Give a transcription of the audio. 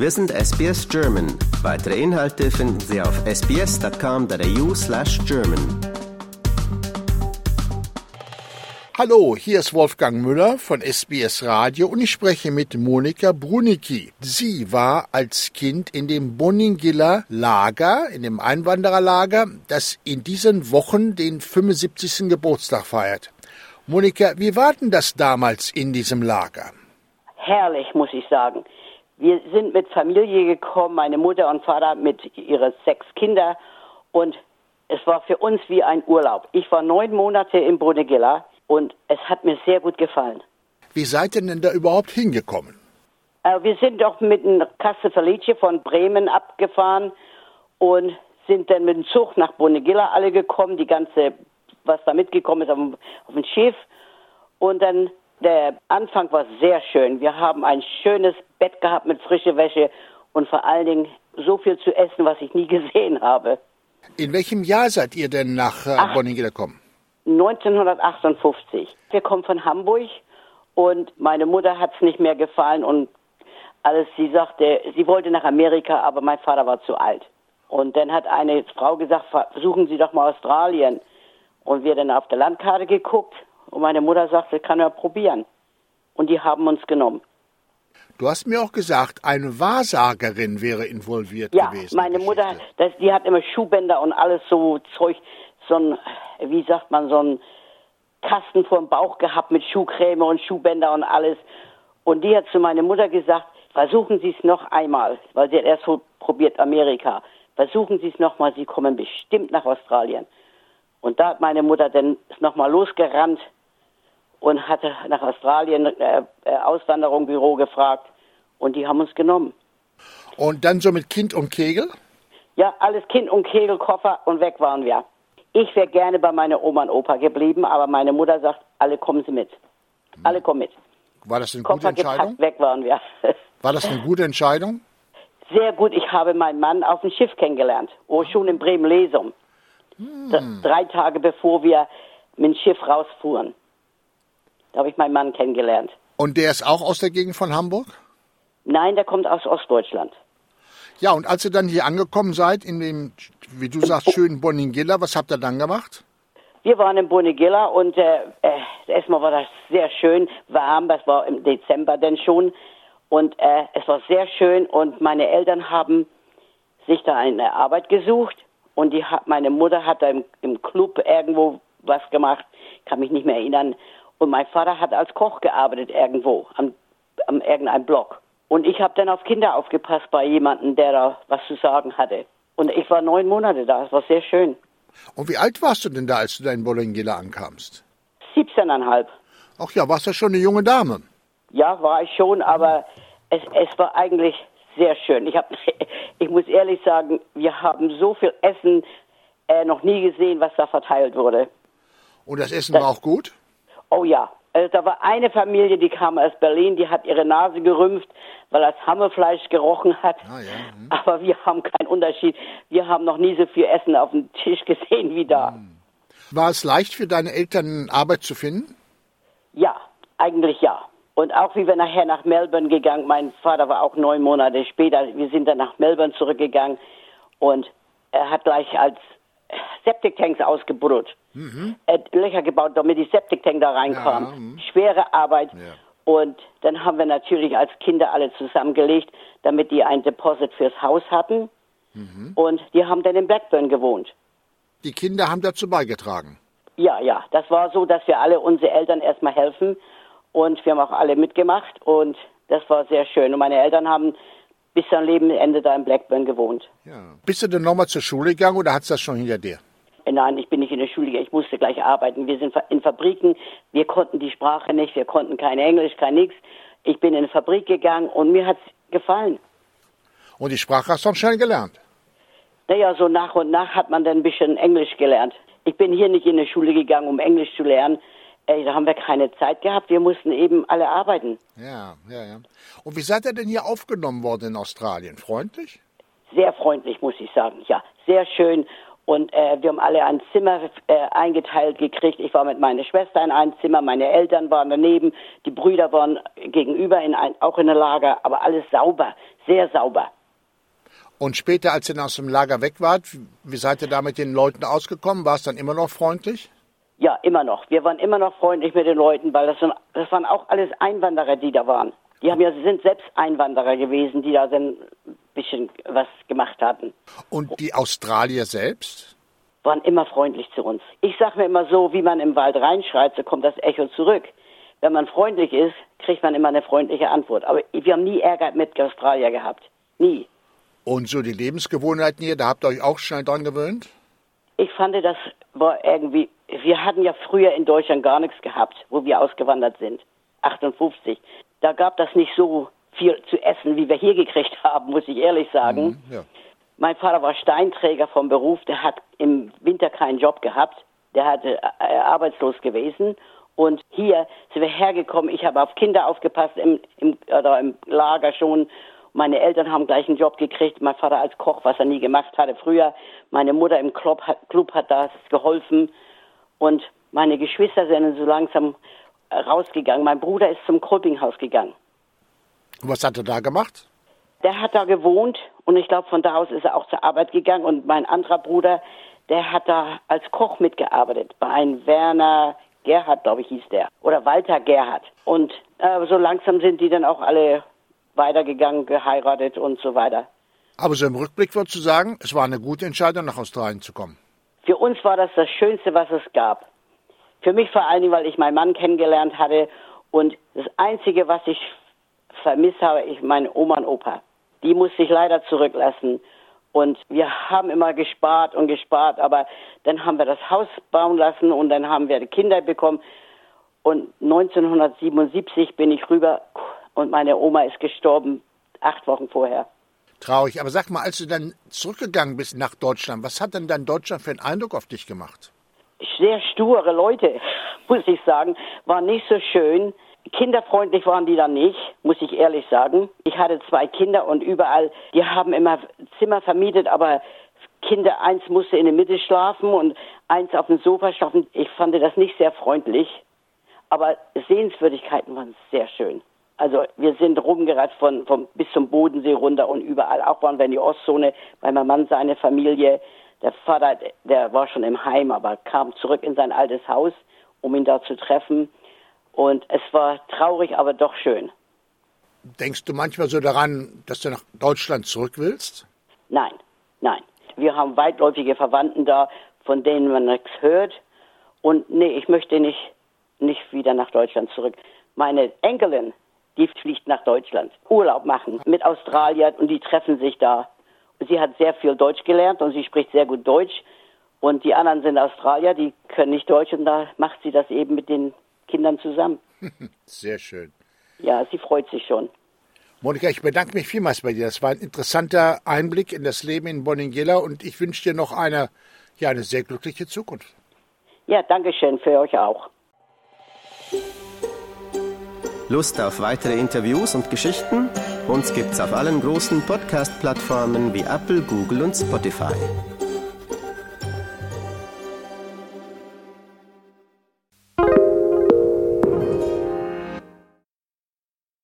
Wir sind SBS German. Weitere Inhalte finden Sie auf sbs.com.au slash German. Hallo, hier ist Wolfgang Müller von SBS Radio und ich spreche mit Monika Brunicki. Sie war als Kind in dem Boningilla Lager, in dem Einwandererlager, das in diesen Wochen den 75. Geburtstag feiert. Monika, wie war denn das damals in diesem Lager? Herrlich, muss ich sagen. Wir sind mit Familie gekommen, meine Mutter und Vater mit ihren sechs Kindern und es war für uns wie ein Urlaub. Ich war neun Monate in Bonegilla und es hat mir sehr gut gefallen. Wie seid ihr denn da überhaupt hingekommen? Äh, wir sind doch mit dem Kasse Felice von Bremen abgefahren und sind dann mit dem Zug nach Bonegilla alle gekommen, die ganze, was da mitgekommen ist, auf dem, auf dem Schiff. Und dann, der Anfang war sehr schön. Wir haben ein schönes Bett gehabt mit frischer Wäsche und vor allen Dingen so viel zu essen, was ich nie gesehen habe. In welchem Jahr seid ihr denn nach äh. Boningilla gekommen? 1958. Wir kommen von Hamburg und meine Mutter hat es nicht mehr gefallen und alles. Sie sagte, sie wollte nach Amerika, aber mein Vater war zu alt. Und dann hat eine Frau gesagt, versuchen Sie doch mal Australien. Und wir dann auf der Landkarte geguckt und meine Mutter sagte, kann er probieren. Und die haben uns genommen. Du hast mir auch gesagt, eine Wahrsagerin wäre involviert Ja, gewesen. meine in die Mutter, das, die hat immer Schuhbänder und alles so Zeug, so ein, wie sagt man, so ein Kasten vor dem Bauch gehabt mit Schuhcreme und Schuhbänder und alles. Und die hat zu meiner Mutter gesagt, versuchen Sie es noch einmal, weil sie hat erst so probiert Amerika. Versuchen Sie es nochmal, Sie kommen bestimmt nach Australien. Und da hat meine Mutter dann nochmal losgerannt und hatte nach Australien äh, äh, Auswanderung gefragt. Und die haben uns genommen. Und dann so mit Kind und Kegel? Ja, alles Kind und Kegelkoffer und weg waren wir. Ich wäre gerne bei meiner Oma und Opa geblieben, aber meine Mutter sagt, alle kommen Sie mit. Alle kommen mit. War das eine gute Koffer Entscheidung? gepackt, weg waren wir. War das eine gute Entscheidung? Sehr gut, ich habe meinen Mann auf dem Schiff kennengelernt, oh, schon in Bremen-Lesum. D- Drei Tage bevor wir mit dem Schiff rausfuhren. Da habe ich meinen Mann kennengelernt. Und der ist auch aus der Gegend von Hamburg? Nein, der kommt aus Ostdeutschland. Ja, und als ihr dann hier angekommen seid, in dem, wie du sagst, schönen Boningilla, was habt ihr dann gemacht? Wir waren in Bonegilla und äh, äh, erstmal war das sehr schön, warm, das war im Dezember denn schon. Und äh, es war sehr schön und meine Eltern haben sich da eine Arbeit gesucht und die meine Mutter hat da im, im Club irgendwo was gemacht, kann mich nicht mehr erinnern. Und mein Vater hat als Koch gearbeitet irgendwo, am, am irgendeinem Block. Und ich habe dann auf Kinder aufgepasst bei jemandem, der da was zu sagen hatte. Und ich war neun Monate da, es war sehr schön. Und wie alt warst du denn da, als du da in Boningilla ankamst? 17,5. Ach ja, warst ja schon eine junge Dame. Ja, war ich schon, aber es, es war eigentlich sehr schön. Ich, hab, ich muss ehrlich sagen, wir haben so viel Essen äh, noch nie gesehen, was da verteilt wurde. Und das Essen war auch gut? Oh ja, also da war eine Familie, die kam aus Berlin, die hat ihre Nase gerümpft, weil das Hammelfleisch gerochen hat. Ah, ja, hm. Aber wir haben keinen Unterschied. Wir haben noch nie so viel Essen auf dem Tisch gesehen wie da. War es leicht für deine Eltern, Arbeit zu finden? Ja, eigentlich ja. Und auch wie wir nachher nach Melbourne gegangen, mein Vater war auch neun Monate später, wir sind dann nach Melbourne zurückgegangen und er hat gleich als Septiktanks ausgebuddelt. Er hat Löcher gebaut, damit die Septiktank da reinkam. Ja, mhm. Schwere Arbeit. Ja. Und dann haben wir natürlich als Kinder alle zusammengelegt, damit die ein Deposit fürs Haus hatten. Mhm. Und die haben dann in Blackburn gewohnt. Die Kinder haben dazu beigetragen. Ja, ja, das war so, dass wir alle unsere Eltern erstmal helfen und wir haben auch alle mitgemacht und das war sehr schön. Und meine Eltern haben bis zum Lebensende da in Blackburn gewohnt. Ja. Bist du denn nochmal zur Schule gegangen oder hat's das schon hinter dir? Nein, ich bin nicht in der Schule gegangen, ich musste gleich arbeiten. Wir sind in Fabriken, wir konnten die Sprache nicht, wir konnten kein Englisch, kein nix. Ich bin in eine Fabrik gegangen und mir hat's gefallen. Und die Sprache hast du schnell gelernt. Naja, so nach und nach hat man dann ein bisschen Englisch gelernt. Ich bin hier nicht in die Schule gegangen, um Englisch zu lernen. Ey, da haben wir keine Zeit gehabt. Wir mussten eben alle arbeiten. Ja, ja, ja. Und wie seid ihr denn hier aufgenommen worden in Australien? Freundlich? Sehr freundlich, muss ich sagen. Ja, sehr schön. Und äh, wir haben alle ein Zimmer äh, eingeteilt gekriegt. Ich war mit meiner Schwester in einem Zimmer, meine Eltern waren daneben, die Brüder waren gegenüber in ein, auch in der Lager, aber alles sauber, sehr sauber. Und später, als ihr aus dem Lager weg wart, wie seid ihr da mit den Leuten ausgekommen? War es dann immer noch freundlich? Ja, immer noch. Wir waren immer noch freundlich mit den Leuten, weil das, sind, das waren auch alles Einwanderer, die da waren. Die haben ja, sind selbst Einwanderer gewesen, die da dann ein bisschen was gemacht hatten. Und die Australier selbst? Waren immer freundlich zu uns. Ich sage mir immer so, wie man im Wald reinschreit, so kommt das Echo zurück. Wenn man freundlich ist, kriegt man immer eine freundliche Antwort. Aber wir haben nie Ärger mit Australier gehabt. Nie. Und so die Lebensgewohnheiten hier, da habt ihr euch auch schnell dran gewöhnt? Ich fand, das war irgendwie, wir hatten ja früher in Deutschland gar nichts gehabt, wo wir ausgewandert sind. 58 da gab das nicht so viel zu essen, wie wir hier gekriegt haben, muss ich ehrlich sagen. Mhm, ja. Mein Vater war Steinträger vom Beruf, der hat im Winter keinen Job gehabt, der hatte äh, arbeitslos gewesen. Und hier sind wir hergekommen, ich habe auf Kinder aufgepasst im, im, oder im Lager schon. Meine Eltern haben gleich einen Job gekriegt, mein Vater als Koch, was er nie gemacht hatte früher. Meine Mutter im Club hat, Club hat das geholfen. Und meine Geschwister sind so langsam rausgegangen. Mein Bruder ist zum Kolpinghaus gegangen. Was hat er da gemacht? Der hat da gewohnt und ich glaube, von da aus ist er auch zur Arbeit gegangen. Und mein anderer Bruder, der hat da als Koch mitgearbeitet. Bei einem Werner Gerhard, glaube ich, hieß der. Oder Walter Gerhard. Und äh, so langsam sind die dann auch alle weitergegangen, geheiratet und so weiter. Aber so im Rückblick würdest du sagen, es war eine gute Entscheidung, nach Australien zu kommen. Für uns war das das Schönste, was es gab. Für mich vor allen Dingen, weil ich meinen Mann kennengelernt hatte und das Einzige, was ich vermisst habe, ich meine Oma und Opa. Die musste ich leider zurücklassen. Und wir haben immer gespart und gespart, aber dann haben wir das Haus bauen lassen und dann haben wir Kinder bekommen. Und 1977 bin ich rüber und meine Oma ist gestorben, acht Wochen vorher. Traurig. Aber sag mal, als du dann zurückgegangen bist nach Deutschland, was hat denn dann Deutschland für einen Eindruck auf dich gemacht? sehr sture Leute, muss ich sagen, waren nicht so schön. Kinderfreundlich waren die dann nicht, muss ich ehrlich sagen. Ich hatte zwei Kinder und überall, die haben immer Zimmer vermietet, aber Kinder, eins musste in der Mitte schlafen und eins auf dem Sofa schlafen. Ich fand das nicht sehr freundlich, aber Sehenswürdigkeiten waren sehr schön. Also wir sind rumgereist von, von bis zum Bodensee runter und überall. Auch waren wir in die Ostzone, weil mein Mann seine Familie der Vater, der war schon im Heim, aber kam zurück in sein altes Haus, um ihn da zu treffen. Und es war traurig, aber doch schön. Denkst du manchmal so daran, dass du nach Deutschland zurück willst? Nein, nein. Wir haben weitläufige Verwandten da, von denen man nichts hört. Und nee, ich möchte nicht, nicht wieder nach Deutschland zurück. Meine Enkelin, die fliegt nach Deutschland, Urlaub machen mit Australiern und die treffen sich da sie hat sehr viel Deutsch gelernt und sie spricht sehr gut Deutsch. Und die anderen sind Australier, die können nicht Deutsch und da macht sie das eben mit den Kindern zusammen. Sehr schön. Ja, sie freut sich schon. Monika, ich bedanke mich vielmals bei dir. Das war ein interessanter Einblick in das Leben in Boningela und ich wünsche dir noch eine, ja, eine sehr glückliche Zukunft. Ja, danke schön für euch auch. Lust auf weitere Interviews und Geschichten? Uns gibt's auf allen großen Podcast-Plattformen wie Apple, Google und Spotify.